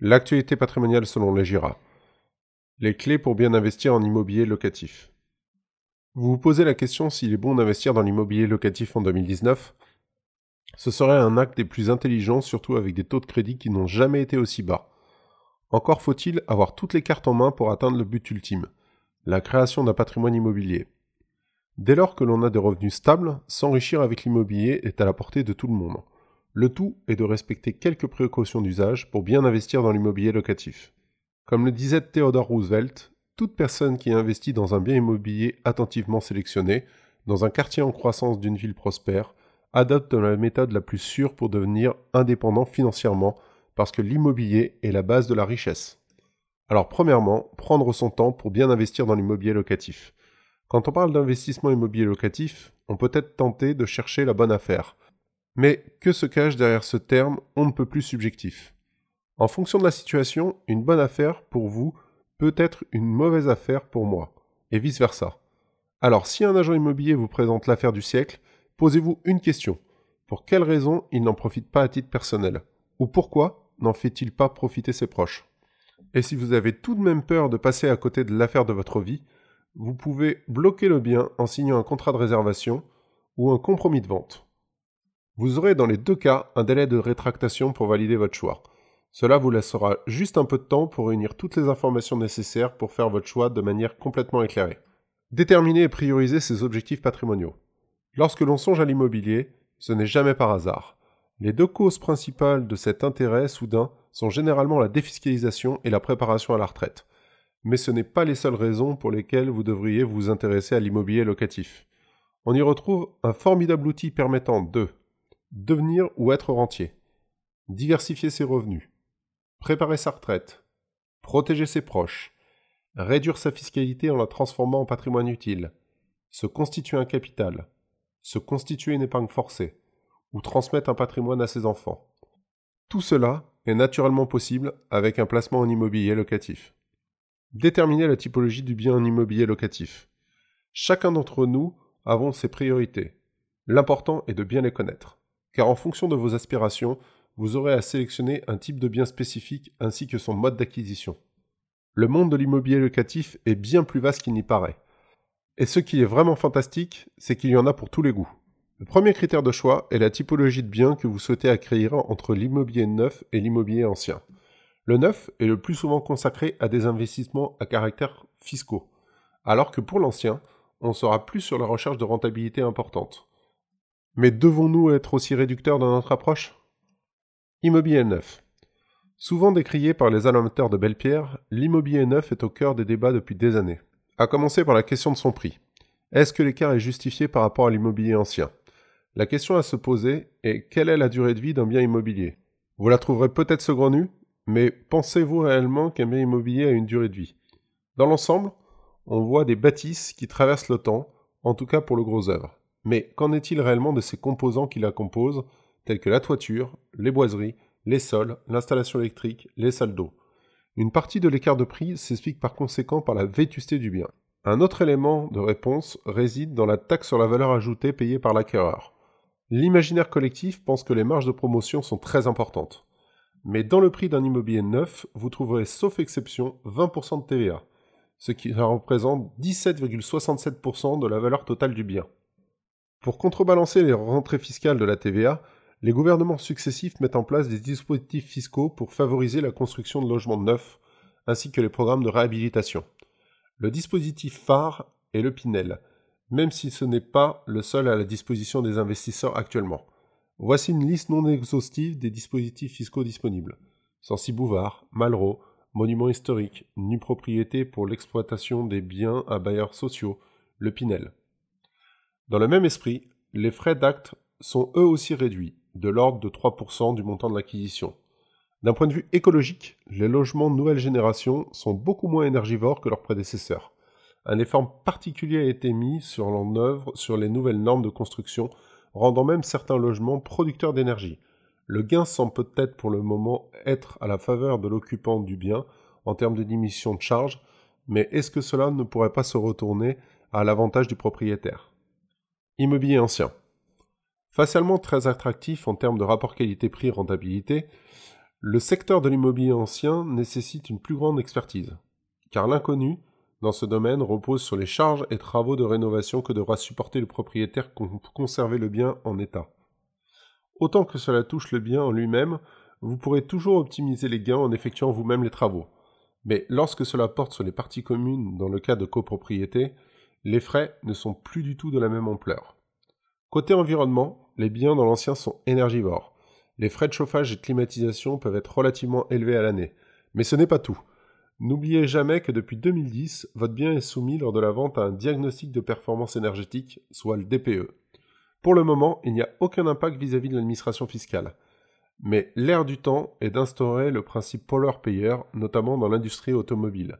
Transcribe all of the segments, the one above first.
L'actualité patrimoniale selon les GIRA. Les clés pour bien investir en immobilier locatif. Vous vous posez la question s'il est bon d'investir dans l'immobilier locatif en 2019 Ce serait un acte des plus intelligents, surtout avec des taux de crédit qui n'ont jamais été aussi bas. Encore faut-il avoir toutes les cartes en main pour atteindre le but ultime, la création d'un patrimoine immobilier. Dès lors que l'on a des revenus stables, s'enrichir avec l'immobilier est à la portée de tout le monde. Le tout est de respecter quelques précautions d'usage pour bien investir dans l'immobilier locatif. Comme le disait Theodore Roosevelt, toute personne qui investit dans un bien immobilier attentivement sélectionné, dans un quartier en croissance d'une ville prospère, adopte la méthode la plus sûre pour devenir indépendant financièrement, parce que l'immobilier est la base de la richesse. Alors premièrement, prendre son temps pour bien investir dans l'immobilier locatif. Quand on parle d'investissement immobilier locatif, on peut être tenté de chercher la bonne affaire, mais que se cache derrière ce terme on ne peut plus subjectif En fonction de la situation, une bonne affaire pour vous peut être une mauvaise affaire pour moi, et vice-versa. Alors si un agent immobilier vous présente l'affaire du siècle, posez-vous une question. Pour quelle raison il n'en profite pas à titre personnel? Ou pourquoi n'en fait-il pas profiter ses proches? Et si vous avez tout de même peur de passer à côté de l'affaire de votre vie, vous pouvez bloquer le bien en signant un contrat de réservation ou un compromis de vente. Vous aurez dans les deux cas un délai de rétractation pour valider votre choix. Cela vous laissera juste un peu de temps pour réunir toutes les informations nécessaires pour faire votre choix de manière complètement éclairée. Déterminer et prioriser ses objectifs patrimoniaux. Lorsque l'on songe à l'immobilier, ce n'est jamais par hasard. Les deux causes principales de cet intérêt soudain sont généralement la défiscalisation et la préparation à la retraite. Mais ce n'est pas les seules raisons pour lesquelles vous devriez vous intéresser à l'immobilier locatif. On y retrouve un formidable outil permettant de Devenir ou être rentier. Diversifier ses revenus. Préparer sa retraite. Protéger ses proches. Réduire sa fiscalité en la transformant en patrimoine utile. Se constituer un capital. Se constituer une épargne forcée. Ou transmettre un patrimoine à ses enfants. Tout cela est naturellement possible avec un placement en immobilier locatif. Déterminer la typologie du bien en immobilier locatif. Chacun d'entre nous avons ses priorités. L'important est de bien les connaître car en fonction de vos aspirations, vous aurez à sélectionner un type de bien spécifique ainsi que son mode d'acquisition. Le monde de l'immobilier locatif est bien plus vaste qu'il n'y paraît. Et ce qui est vraiment fantastique, c'est qu'il y en a pour tous les goûts. Le premier critère de choix est la typologie de bien que vous souhaitez acquérir entre l'immobilier neuf et l'immobilier ancien. Le neuf est le plus souvent consacré à des investissements à caractère fiscaux, alors que pour l'ancien, on sera plus sur la recherche de rentabilité importante. Mais devons-nous être aussi réducteurs dans notre approche? Immobilier neuf. Souvent décrié par les amateurs de belles pierres, l'immobilier neuf est au cœur des débats depuis des années. À commencer par la question de son prix. Est-ce que l'écart est justifié par rapport à l'immobilier ancien? La question à se poser est quelle est la durée de vie d'un bien immobilier? Vous la trouverez peut-être saugrenue, mais pensez-vous réellement qu'un bien immobilier a une durée de vie? Dans l'ensemble, on voit des bâtisses qui traversent le temps, en tout cas pour le gros œuvre. Mais qu'en est-il réellement de ces composants qui la composent, tels que la toiture, les boiseries, les sols, l'installation électrique, les salles d'eau? Une partie de l'écart de prix s'explique par conséquent par la vétusté du bien. Un autre élément de réponse réside dans la taxe sur la valeur ajoutée payée par l'acquéreur. L'imaginaire collectif pense que les marges de promotion sont très importantes. Mais dans le prix d'un immobilier neuf, vous trouverez sauf exception 20% de TVA, ce qui représente 17,67% de la valeur totale du bien. Pour contrebalancer les rentrées fiscales de la TVA, les gouvernements successifs mettent en place des dispositifs fiscaux pour favoriser la construction de logements neufs, ainsi que les programmes de réhabilitation. Le dispositif phare est le Pinel, même si ce n'est pas le seul à la disposition des investisseurs actuellement. Voici une liste non exhaustive des dispositifs fiscaux disponibles. Sancy Bouvard, Malraux, Monuments historiques, Nue propriété pour l'exploitation des biens à bailleurs sociaux, le Pinel. Dans le même esprit, les frais d'acte sont eux aussi réduits, de l'ordre de 3% du montant de l'acquisition. D'un point de vue écologique, les logements de nouvelle génération sont beaucoup moins énergivores que leurs prédécesseurs. Un effort particulier a été mis sur l'en œuvre sur les nouvelles normes de construction, rendant même certains logements producteurs d'énergie. Le gain semble peut-être pour le moment être à la faveur de l'occupant du bien en termes de diminution de charges, mais est-ce que cela ne pourrait pas se retourner à l'avantage du propriétaire? Immobilier ancien. Facialement très attractif en termes de rapport qualité-prix-rentabilité, Le secteur de l'immobilier ancien nécessite une plus grande expertise, car l'inconnu dans ce domaine repose sur les charges et travaux de rénovation que devra supporter le propriétaire pour conserver le bien en état. Autant que cela touche le bien en lui-même, vous pourrez toujours optimiser les gains en effectuant vous-même les travaux. Mais lorsque cela porte sur les parties communes dans le cas de copropriété, les frais ne sont plus du tout de la même ampleur. Côté environnement, les biens dans l'ancien sont énergivores. Les frais de chauffage et de climatisation peuvent être relativement élevés à l'année. Mais ce n'est pas tout. N'oubliez jamais que depuis 2010, votre bien est soumis lors de la vente à un diagnostic de performance énergétique, soit le DPE. Pour le moment, il n'y a aucun impact vis-à-vis de l'administration fiscale. Mais l'air du temps est d'instaurer le principe pollueur-payeur, notamment dans l'industrie automobile.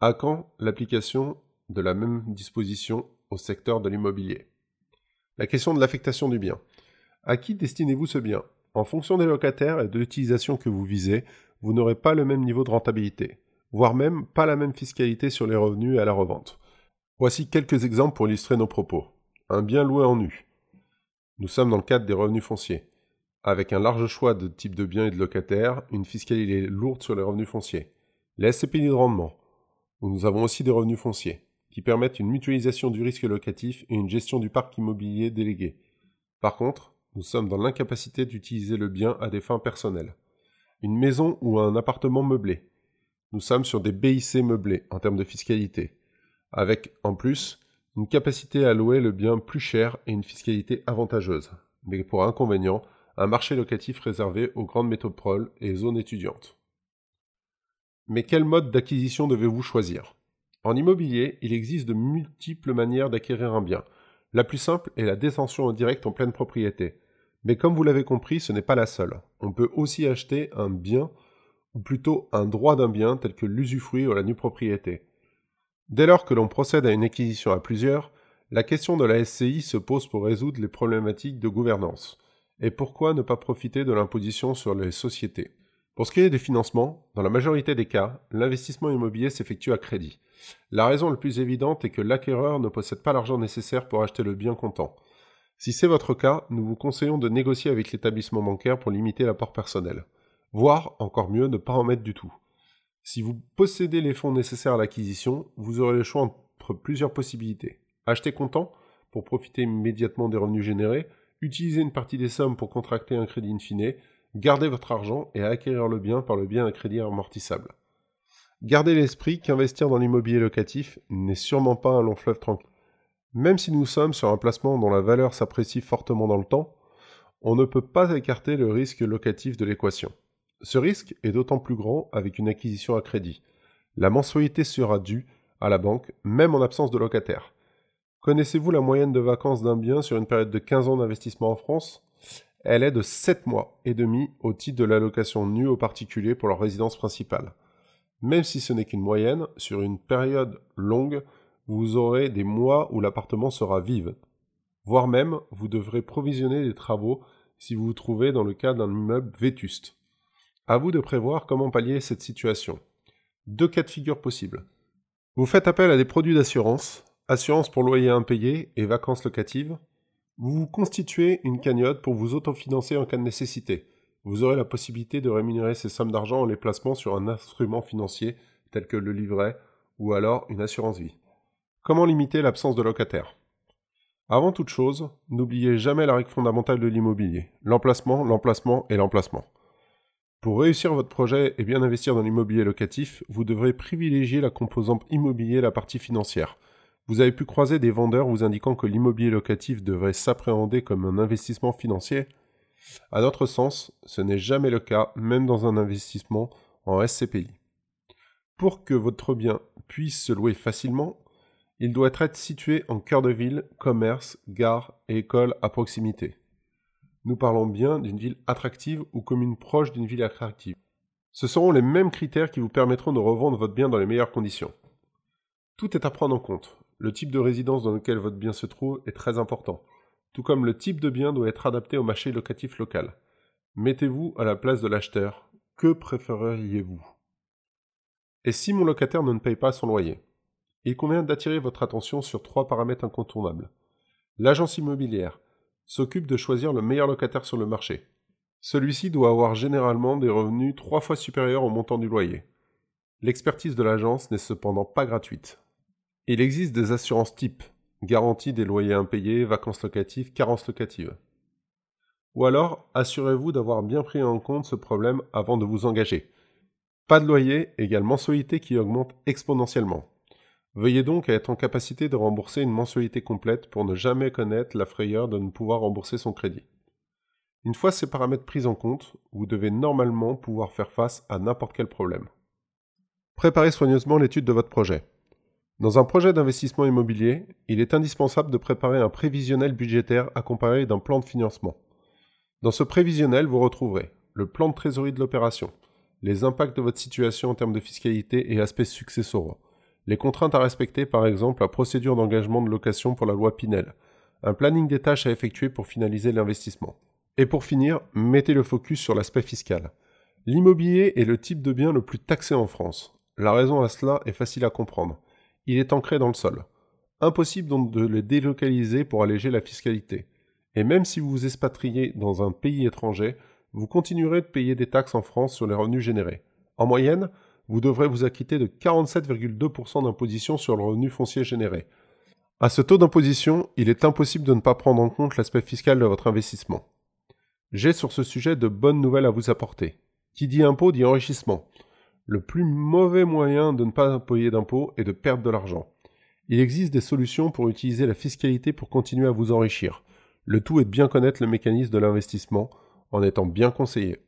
À quand l'application de la même disposition au secteur de l'immobilier La question de l'affectation du bien. À qui destinez-vous ce bien? En fonction des locataires et de l'utilisation que vous visez, vous n'aurez pas le même niveau de rentabilité, voire même pas la même fiscalité sur les revenus à la revente. Voici quelques exemples pour illustrer nos propos. Un bien loué en nu. Nous sommes dans le cadre des revenus fonciers. Avec un large choix de types de biens et de locataires, une fiscalité lourde sur les revenus fonciers. Les SCPI de rendement. Nous avons aussi des revenus fonciers, qui permettent une mutualisation du risque locatif et une gestion du parc immobilier délégué. Par contre, nous sommes dans l'incapacité d'utiliser le bien à des fins personnelles. Une maison ou un appartement meublé. Nous sommes sur des BIC meublés en termes de fiscalité, avec en plus une capacité à louer le bien plus cher et une fiscalité avantageuse, mais pour inconvénient, un marché locatif réservé aux grandes métropoles et zones étudiantes. Mais quel mode d'acquisition devez-vous choisir? En immobilier, il existe de multiples manières d'acquérir un bien, la plus simple est la détention en en pleine propriété. Mais comme vous l'avez compris, ce n'est pas la seule. On peut aussi acheter un bien, ou plutôt un droit d'un bien tel que l'usufruit ou la nue propriété. Dès lors que l'on procède à une acquisition à plusieurs, la question de la SCI se pose pour résoudre les problématiques de gouvernance. Et pourquoi ne pas profiter de l'imposition sur les sociétés? Pour ce qui est des financements, dans la majorité des cas, l'investissement immobilier s'effectue à crédit. La raison la plus évidente est que l'acquéreur ne possède pas l'argent nécessaire pour acheter le bien comptant. Si c'est votre cas, nous vous conseillons de négocier avec l'établissement bancaire pour limiter l'apport personnel. Voire, encore mieux, ne pas en mettre du tout. Si vous possédez les fonds nécessaires à l'acquisition, vous aurez le choix entre plusieurs possibilités. Acheter comptant, pour profiter immédiatement des revenus générés, utiliser une partie des sommes pour contracter un crédit in fine, garder votre argent et acquérir le bien par le bien d'un crédit amortissable. Gardez l'esprit qu'investir dans l'immobilier locatif n'est sûrement pas un long fleuve tranquille. Même si nous sommes sur un placement dont la valeur s'apprécie fortement dans le temps, on ne peut pas écarter le risque locatif de l'équation. Ce risque est d'autant plus grand avec une acquisition à crédit. La mensualité sera due à la banque, même en absence de locataire. Connaissez-vous la moyenne de vacances d'un bien sur une période de 15 ans d'investissement en France? Elle est de 7 mois et demi au titre de l'allocation nue aux particuliers pour leur résidence principale. Même si ce n'est qu'une moyenne, sur une période longue, vous aurez des mois où l'appartement sera vide. Voire même, vous devrez provisionner des travaux si vous vous trouvez dans le cas d'un immeuble vétuste. À vous de prévoir comment pallier cette situation. Deux cas de figure possibles. Vous faites appel à des produits d'assurance, assurance pour loyer impayé et vacances locatives. Vous vous constituez une cagnotte pour vous autofinancer en cas de nécessité vous aurez la possibilité de rémunérer ces sommes d'argent en les placement sur un instrument financier tel que le livret ou alors une assurance vie. Comment limiter l'absence de locataires Avant toute chose, n'oubliez jamais la règle fondamentale de l'immobilier, l'emplacement, l'emplacement et l'emplacement. Pour réussir votre projet et bien investir dans l'immobilier locatif, vous devrez privilégier la composante immobilier et la partie financière. Vous avez pu croiser des vendeurs vous indiquant que l'immobilier locatif devrait s'appréhender comme un investissement financier? À notre sens, ce n'est jamais le cas, même dans un investissement en SCPI. Pour que votre bien puisse se louer facilement, il doit être situé en cœur de ville, commerce, gare et école à proximité. Nous parlons bien d'une ville attractive ou commune proche d'une ville attractive. Ce seront les mêmes critères qui vous permettront de revendre votre bien dans les meilleures conditions. Tout est à prendre en compte. Le type de résidence dans lequel votre bien se trouve est très important tout comme le type de bien doit être adapté au marché locatif local. Mettez-vous à la place de l'acheteur. Que préféreriez-vous? Et si mon locataire ne paye pas son loyer? Il convient d'attirer votre attention sur trois paramètres incontournables. L'agence immobilière s'occupe de choisir le meilleur locataire sur le marché. Celui-ci doit avoir généralement des revenus trois fois supérieurs au montant du loyer. L'expertise de l'agence n'est cependant pas gratuite. Il existe des assurances types, garantie des loyers impayés, vacances locatives, carences locatives. Ou alors, assurez-vous d'avoir bien pris en compte ce problème avant de vous engager. Pas de loyer égale mensualité qui augmente exponentiellement. Veuillez donc être en capacité de rembourser une mensualité complète pour ne jamais connaître la frayeur de ne pouvoir rembourser son crédit. Une fois ces paramètres pris en compte, vous devez normalement pouvoir faire face à n'importe quel problème. Préparez soigneusement l'étude de votre projet. Dans un projet d'investissement immobilier, il est indispensable de préparer un prévisionnel budgétaire accompagné d'un plan de financement. Dans ce prévisionnel, vous retrouverez le plan de trésorerie de l'opération, les impacts de votre situation en termes de fiscalité et aspects successoraux, les contraintes à respecter, par exemple la procédure d'engagement de location pour la loi Pinel, un planning des tâches à effectuer pour finaliser l'investissement. Et pour finir, mettez le focus sur l'aspect fiscal. L'immobilier est le type de bien le plus taxé en France. La raison à cela est facile à comprendre. Il est ancré dans le sol. Impossible donc de le délocaliser pour alléger la fiscalité. Et même si vous vous expatriez dans un pays étranger, vous continuerez de payer des taxes en France sur les revenus générés. En moyenne, vous devrez vous acquitter de 47,2% d'imposition sur le revenu foncier généré. À ce taux d'imposition, il est impossible de ne pas prendre en compte l'aspect fiscal de votre investissement. J'ai sur ce sujet de bonnes nouvelles à vous apporter. Qui dit impôt dit enrichissement. Le plus mauvais moyen de ne pas payer d'impôts est de perdre de l'argent. Il existe des solutions pour utiliser la fiscalité pour continuer à vous enrichir. Le tout est de bien connaître le mécanisme de l'investissement en étant bien conseillé.